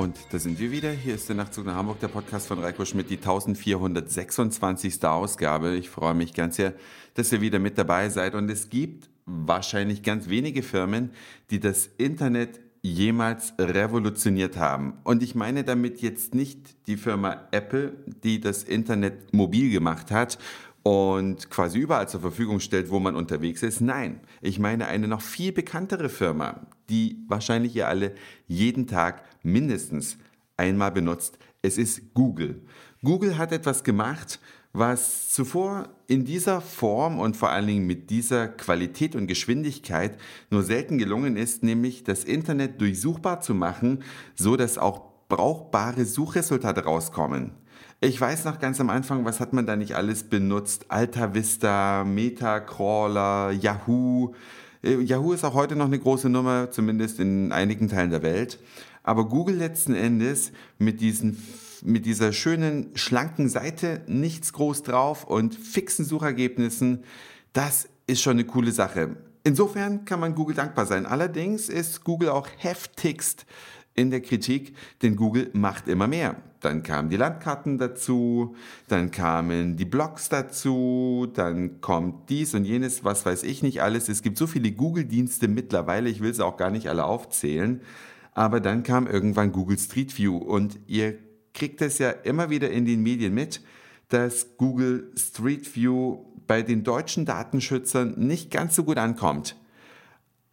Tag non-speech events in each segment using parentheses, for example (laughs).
Und da sind wir wieder. Hier ist der Nachtzug nach Hamburg, der Podcast von Reiko Schmidt, die 1426. Ausgabe. Ich freue mich ganz sehr, dass ihr wieder mit dabei seid. Und es gibt wahrscheinlich ganz wenige Firmen, die das Internet jemals revolutioniert haben. Und ich meine damit jetzt nicht die Firma Apple, die das Internet mobil gemacht hat und quasi überall zur Verfügung stellt, wo man unterwegs ist. Nein, ich meine eine noch viel bekanntere Firma, die wahrscheinlich ihr alle jeden Tag mindestens einmal benutzt. Es ist Google. Google hat etwas gemacht, was zuvor in dieser Form und vor allen Dingen mit dieser Qualität und Geschwindigkeit nur selten gelungen ist, nämlich das Internet durchsuchbar zu machen, so dass auch brauchbare Suchresultate rauskommen. Ich weiß noch ganz am Anfang, was hat man da nicht alles benutzt? Alta Vista, Metacrawler, Yahoo. Äh, Yahoo ist auch heute noch eine große Nummer, zumindest in einigen Teilen der Welt. Aber Google letzten Endes mit diesen mit dieser schönen, schlanken Seite, nichts groß drauf und fixen Suchergebnissen, das ist schon eine coole Sache. Insofern kann man Google dankbar sein. Allerdings ist Google auch heftigst in der Kritik, denn Google macht immer mehr. Dann kamen die Landkarten dazu, dann kamen die Blogs dazu, dann kommt dies und jenes, was weiß ich nicht alles. Es gibt so viele Google-Dienste mittlerweile, ich will sie auch gar nicht alle aufzählen. Aber dann kam irgendwann Google Street View und ihr kriegt es ja immer wieder in den Medien mit, dass Google Street View bei den deutschen Datenschützern nicht ganz so gut ankommt.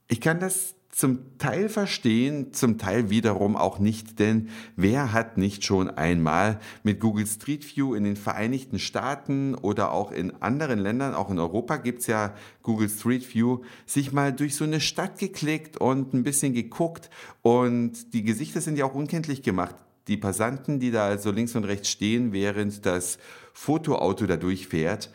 Ich kann das zum Teil verstehen, zum Teil wiederum auch nicht, denn wer hat nicht schon einmal mit Google Street View in den Vereinigten Staaten oder auch in anderen Ländern, auch in Europa gibt es ja Google Street View, sich mal durch so eine Stadt geklickt und ein bisschen geguckt. Und die Gesichter sind ja auch unkenntlich gemacht. Die Passanten, die da also links und rechts stehen, während das Fotoauto da durchfährt,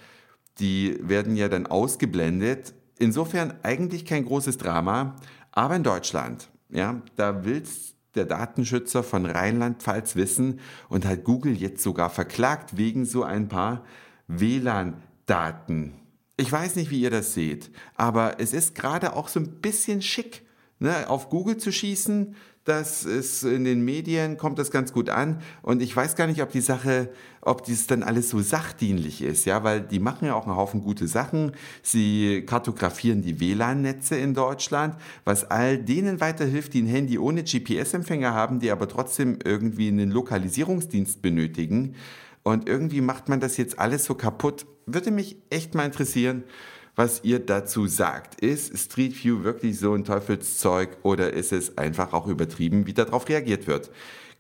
die werden ja dann ausgeblendet. Insofern eigentlich kein großes Drama, aber in Deutschland, ja, da will's der Datenschützer von Rheinland-Pfalz wissen und hat Google jetzt sogar verklagt wegen so ein paar WLAN-Daten. Ich weiß nicht, wie ihr das seht, aber es ist gerade auch so ein bisschen schick, ne, auf Google zu schießen, das ist in den Medien, kommt das ganz gut an. Und ich weiß gar nicht, ob die Sache, ob dies dann alles so sachdienlich ist, ja, weil die machen ja auch einen Haufen gute Sachen. Sie kartografieren die WLAN-Netze in Deutschland, was all denen weiterhilft, die ein Handy ohne GPS-Empfänger haben, die aber trotzdem irgendwie einen Lokalisierungsdienst benötigen. Und irgendwie macht man das jetzt alles so kaputt. Würde mich echt mal interessieren, was ihr dazu sagt. Ist Street View wirklich so ein Teufelszeug oder ist es einfach auch übertrieben, wie darauf reagiert wird?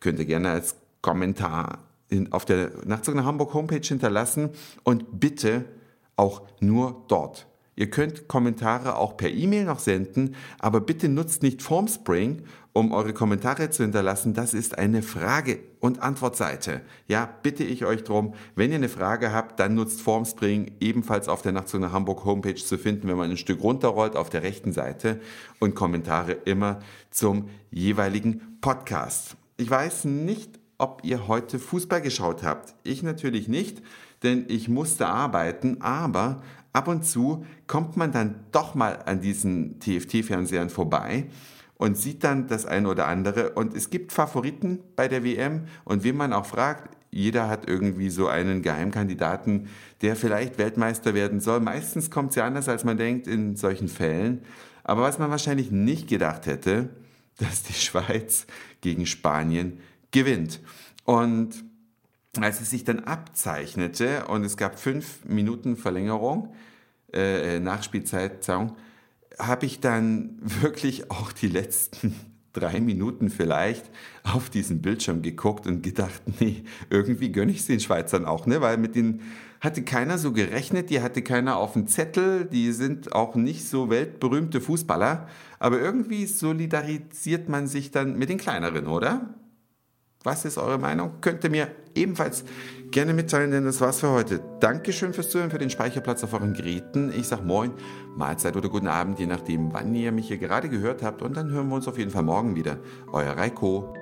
Könnt ihr gerne als Kommentar in, auf der Nachtzug nach Hamburg Homepage hinterlassen und bitte auch nur dort. Ihr könnt Kommentare auch per E-Mail noch senden, aber bitte nutzt nicht Formspring, um eure Kommentare zu hinterlassen. Das ist eine Frage- und Antwortseite. Ja, bitte ich euch drum. Wenn ihr eine Frage habt, dann nutzt Formspring ebenfalls auf der Nachtzug nach Hamburg Homepage zu finden, wenn man ein Stück runterrollt auf der rechten Seite und Kommentare immer zum jeweiligen Podcast. Ich weiß nicht, ob ihr heute Fußball geschaut habt. Ich natürlich nicht, denn ich musste arbeiten, aber ab und zu kommt man dann doch mal an diesen TFT-Fernsehern vorbei und sieht dann das eine oder andere. Und es gibt Favoriten bei der WM und wen man auch fragt, jeder hat irgendwie so einen Geheimkandidaten, der vielleicht Weltmeister werden soll. Meistens kommt es ja anders, als man denkt in solchen Fällen. Aber was man wahrscheinlich nicht gedacht hätte, (laughs) dass die Schweiz gegen Spanien gewinnt. Und als es sich dann abzeichnete und es gab fünf Minuten Verlängerung, äh, Nachspielzeit, habe ich dann (laughs) wirklich auch die letzten (laughs) drei Minuten vielleicht auf diesen Bildschirm geguckt und gedacht, (laughs) nee, irgendwie gönne ich es den Schweizern auch, ne? Weil mit denen hatte keiner so gerechnet, die hatte keiner auf dem Zettel, die sind auch nicht so weltberühmte Fußballer, aber irgendwie solidarisiert man sich dann mit den kleineren, oder? Was ist eure Meinung? Könnt ihr mir ebenfalls gerne mitteilen, denn das war's für heute. Dankeschön fürs Zuhören, für den Speicherplatz auf euren Geräten. Ich sag Moin, Mahlzeit oder guten Abend, je nachdem, wann ihr mich hier gerade gehört habt. Und dann hören wir uns auf jeden Fall morgen wieder. Euer Reiko.